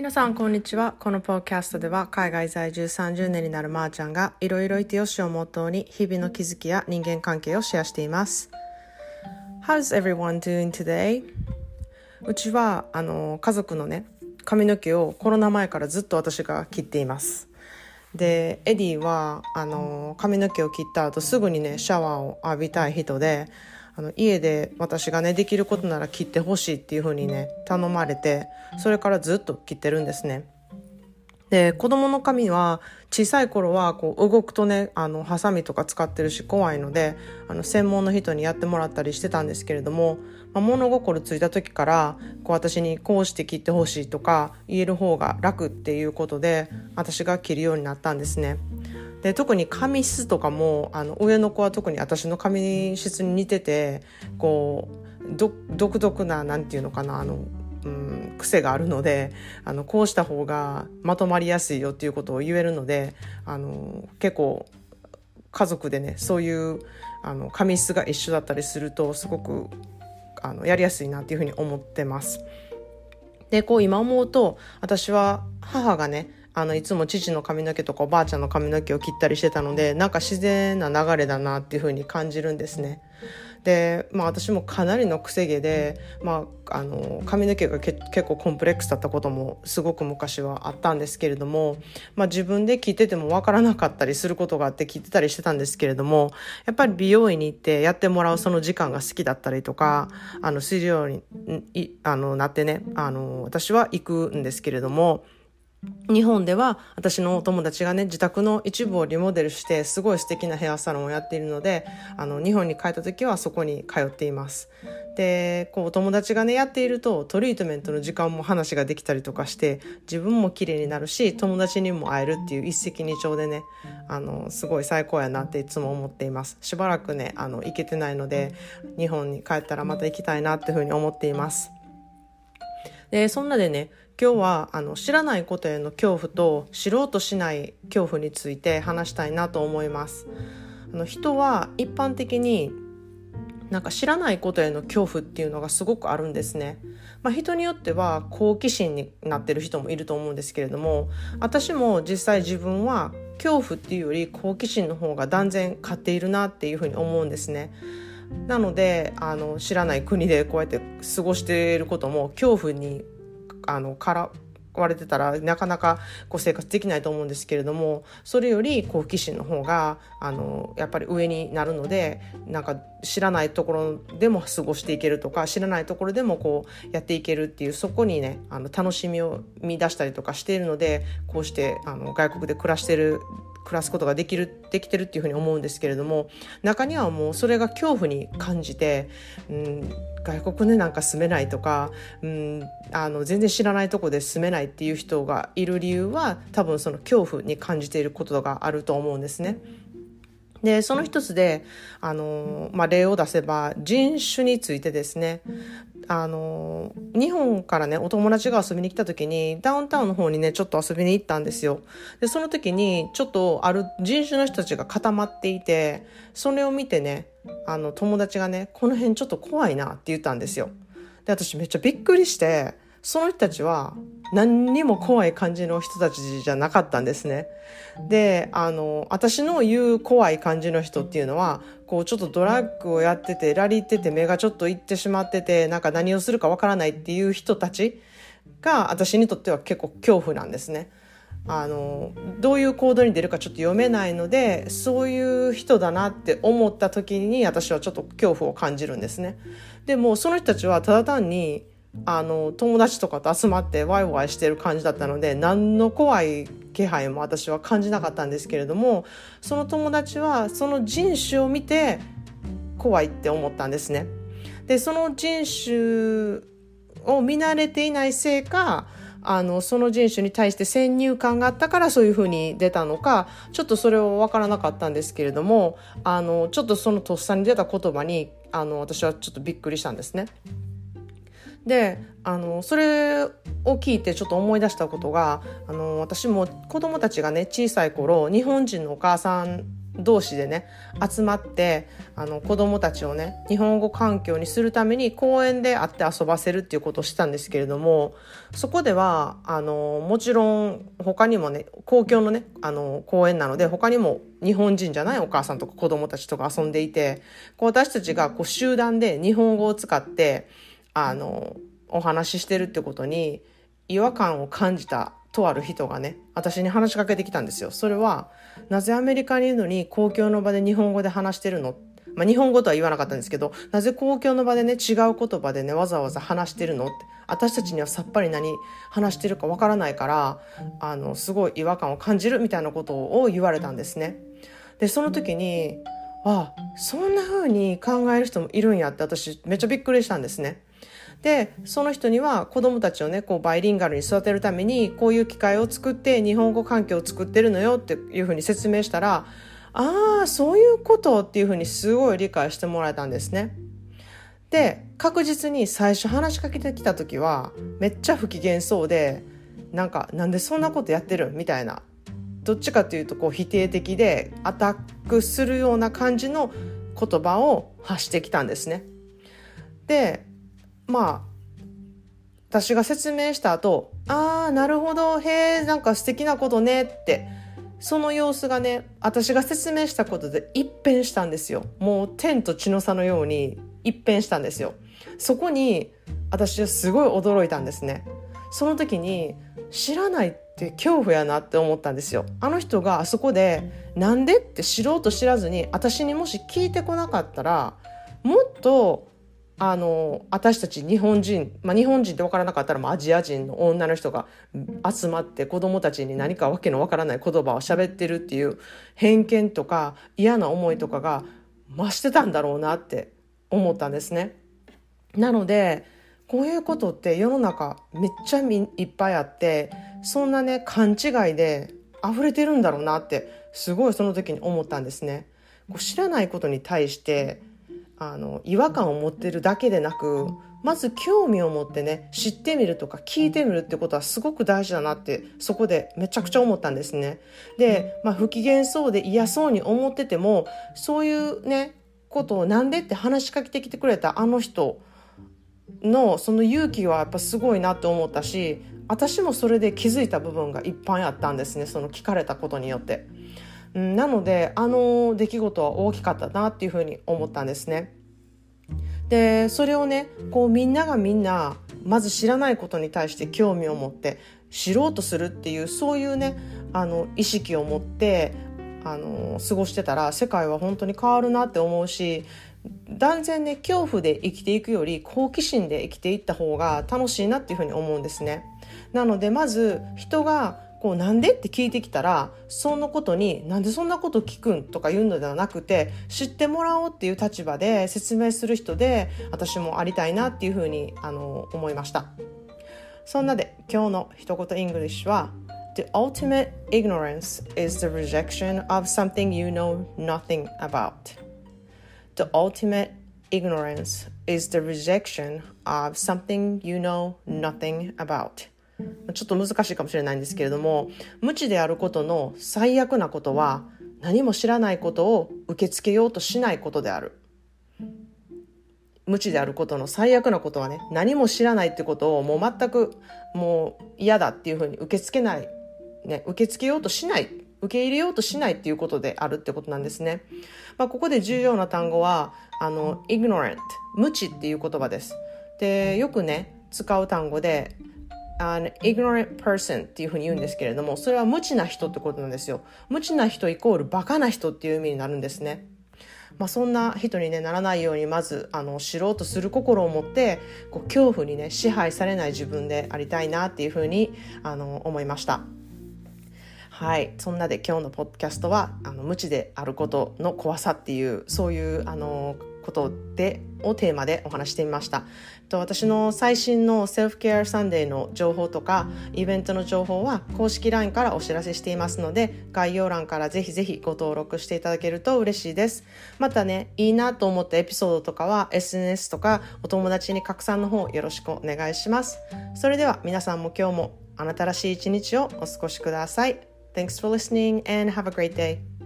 皆さんこんにちは。このポッキャストでは海外在住30年になるまーちゃんがいろいろいてよしをモットーに日々の気づきや人間関係をシェアしています。How's everyone doing today? うちはあの家族のね髪の毛をコロナ前からずっと私が切っています。でエディはあの髪の毛を切った後すぐにねシャワーを浴びたい人であの家で私がねできることなら切ってほしいっていう風にね頼まれてそれからずっと切ってるんですね。で子供の髪は小さい頃はこう動くとねあのハサミとか使ってるし怖いのであの専門の人にやってもらったりしてたんですけれども、まあ、物心ついた時からこう私にこうして切ってほしいとか言える方が楽っていうことで私が切るようになったんですね。で特に髪質とかもあの上の子は特に私の髪質に似ててこう独特な何て言うのかなあの、うん、癖があるのであのこうした方がまとまりやすいよっていうことを言えるのであの結構家族でねそういうあの髪質が一緒だったりするとすごくあのやりやすいなっていうふうに思ってます。でこう今思うと私は母がねあのいつも父の髪の毛とかおばあちゃんの髪の毛を切ったりしてたのでなんか自然な流れだなっていう風に感じるんですね。で、まあ、私もかなりの癖毛で、まあ、あの髪の毛が結構コンプレックスだったこともすごく昔はあったんですけれども、まあ、自分で切ってても分からなかったりすることがあって切ってたりしてたんですけれどもやっぱり美容院に行ってやってもらうその時間が好きだったりとかあのするようにあのなってねあの私は行くんですけれども。日本では私のお友達がね自宅の一部をリモデルしてすごい素敵なヘアサロンをやっているのであの日本に帰った時はそこに通っています。でこうお友達がねやっているとトリートメントの時間も話ができたりとかして自分も綺麗になるし友達にも会えるっていう一石二鳥でねあのすごい最高やなっていつも思っています。しばらくねあの行けてないので日本に帰ったらまた行きたいなっていうふうに思っています。でそんなでね今日はあの知らないことへの恐怖と知ろうとしない恐怖について話したいなと思います。あの人は一般的になんか知らないことへの恐怖っていうのがすごくあるんですね。まあ、人によっては好奇心になってる人もいると思うんですけれども私も実際自分は恐怖っていうより好奇心の方が断然勝っているなっていうふうに思うんですね。なのであの知らない国でこうやって過ごしていることも恐怖にあのから割れてたらなかなかこう生活できないと思うんですけれどもそれより好奇心の方があのやっぱり上になるのでなんか知らないところでも過ごしていけるとか知らないところでもこうやっていけるっていうそこにねあの楽しみを見出したりとかしているのでこうしてあの外国で暮らしてる暮らすことができるできてるっていうふうに思うんですけれども中にはもうそれが恐怖に感じて、うん、外国でなんか住めないとか、うん、あの全然知らないとこで住めないっていう人がいる理由は多分その恐怖に感じていることがあると思うんですね。でその一つであの、まあ、例を出せば人種についてですね。あの日本からねお友達が遊びに来た時にダウンタウンの方にねちょっと遊びに行ったんですよ。でその時にちょっとある人種の人たちが固まっていてそれを見てねあの友達がねこの辺ちょっと怖いなって言ったんですよ。で私めっちゃびっくりしてその人たちは何にも怖い感じの人たちじゃなかったんですね。で、あの、私の言う怖い感じの人っていうのは、こうちょっとドラッグをやってて、ラリってて目がちょっといってしまってて、なんか何をするかわからないっていう人たちが私にとっては結構恐怖なんですね。あのどういう行動に出るかちょっと読めないのでそういう人だなって思った時に私はちょっと恐怖を感じるんですね。でもその人たちはただ単にあの友達とかと集まってワイワイしてる感じだったので何の怖い気配も私は感じなかったんですけれどもその友達はその人種を見て怖いって思ったんですね。でその人種を見慣れていないせいかあのその人種に対して先入観があったからそういうふうに出たのかちょっとそれは分からなかったんですけれどもあのちょっとそのとっさに出た言葉にあの私はちょっとびっくりしたんですね。であのそれを聞いてちょっと思い出したことがあの私も子供たちがね小さい頃日本人のお母さん同士でね集まってあの子どもたちをね日本語環境にするために公園で会って遊ばせるっていうことをしたんですけれどもそこではあのもちろん他にもね公共のねあの公園なので他にも日本人じゃないお母さんとか子どもたちとか遊んでいてこう私たちがこう集団で日本語を使ってあのお話ししてるってことに違和感を感じたとある人がね私に話しかけてきたんですよ。それはなぜアメリカにいるのに公共の場で日本語で話してるの？まあ、日本語とは言わなかったんですけどなぜ公共の場でね違う言葉でねわざわざ話してるの？って私たちにはさっぱり何話してるかわからないからあのすごい違和感を感じるみたいなことを言われたんですね。でその時にあそんな風に考える人もいるんやって私めっちゃびっくりしたんですね。でその人には子どもたちをねこうバイリンガルに育てるためにこういう機会を作って日本語環境を作ってるのよっていうふうに説明したらああそういうことっていうふうにすごい理解してもらえたんですね。で確実に最初話しかけてきた時はめっちゃ不機嫌そうでなんかなんでそんなことやってる？みたいなどっちかというとこう否定的でアタックするような感じの言葉を発してきたんですね。でまあ私が説明した後ああなるほど。へえなんか素敵なことねって。その様子がね私が説明したことで一変したんですよ。もう天と地の差のように一変したんですよ。そこに私はすごい驚いたんですね。その時に知らないって恐怖やなって思ったんですよ。あの人があそこでなんでって知ろうと知らずに私にもし聞いてこなかったらもっとあの私たち日本人、まあ、日本人って分からなかったらアジア人の女の人が集まって子供たちに何かわけのわからない言葉を喋ってるっていう偏見とか嫌な思いとかが増してたんだろうなって思ったんですね。なのでこういうことって世の中めっちゃいっぱいあってそんなね勘違いで溢れてるんだろうなってすごいその時に思ったんですね。こう知らないことに対してあの違和感を持ってるだけでなくまず興味を持ってね知ってみるとか聞いてみるってことはすごく大事だなってそこでめちゃくちゃ思ったんですね。で、まあ、不機嫌そうで嫌そうに思っててもそういうねことをなんでって話しかけてきてくれたあの人のその勇気はやっぱすごいなって思ったし私もそれで気づいた部分がいっぱいあったんですねその聞かれたことによって。うんなのであの出来事は大きかったなっていうふうに思ったんですね。でそれをねこうみんながみんなまず知らないことに対して興味を持って知ろうとするっていうそういうねあの意識を持ってあの過ごしてたら世界は本当に変わるなって思うし断然ね恐怖で生きていくより好奇心で生きていった方が楽しいなっていうふうに思うんですね。なのでまず人がこうなんでって聞いてきたらそのことになんでそんなこと聞くんとか言うのではなくて知ってもらおうっていう立場で説明する人で私もありたいなっていうふうにあの思いましたそんなで今日の一言イングリッシュは The ultimate ignorance is the rejection of something you know nothing about The ultimate ignorance is the rejection of something you know nothing about ちょっと難しいかもしれないんですけれども無知であることの最悪なことは何も知らないことを受け付けようとしないことである無知であることの最悪なことはね何も知らないってことをもう全くもう嫌だっていうふうに受け付けない、ね、受け付けようとしない受け入れようとしないっていうことであるってことなんですね。まあ、ここで重要な単語はあの ignorant 無知っていう言葉です。でよくね使う単語で an ignorant person っていうふうに言うんですけれども、それは無知な人ってことなんですよ。無知な人イコールバカな人っていう意味になるんですね。まあ、そんな人に、ね、ならないようにまずあの知ろうとする心を持ってこう恐怖にね支配されない自分でありたいなっていうふうにあの思いました。はい、そんなで今日のポッドキャストはあの無知であることの怖さっていうそういうあのことでをテーマでお話してみました。と私の最新のセルフケアサンデーの情報とかイベントの情報は公式 LINE からお知らせしていますので概要欄からぜひぜひご登録していただけると嬉しいです。またね、いいなと思ったエピソードとかは SNS とかお友達に拡散の方よろしくお願いします。それでは皆さんも今日もあなたらしい一日をお過ごしください。Thanks for listening and have a great day.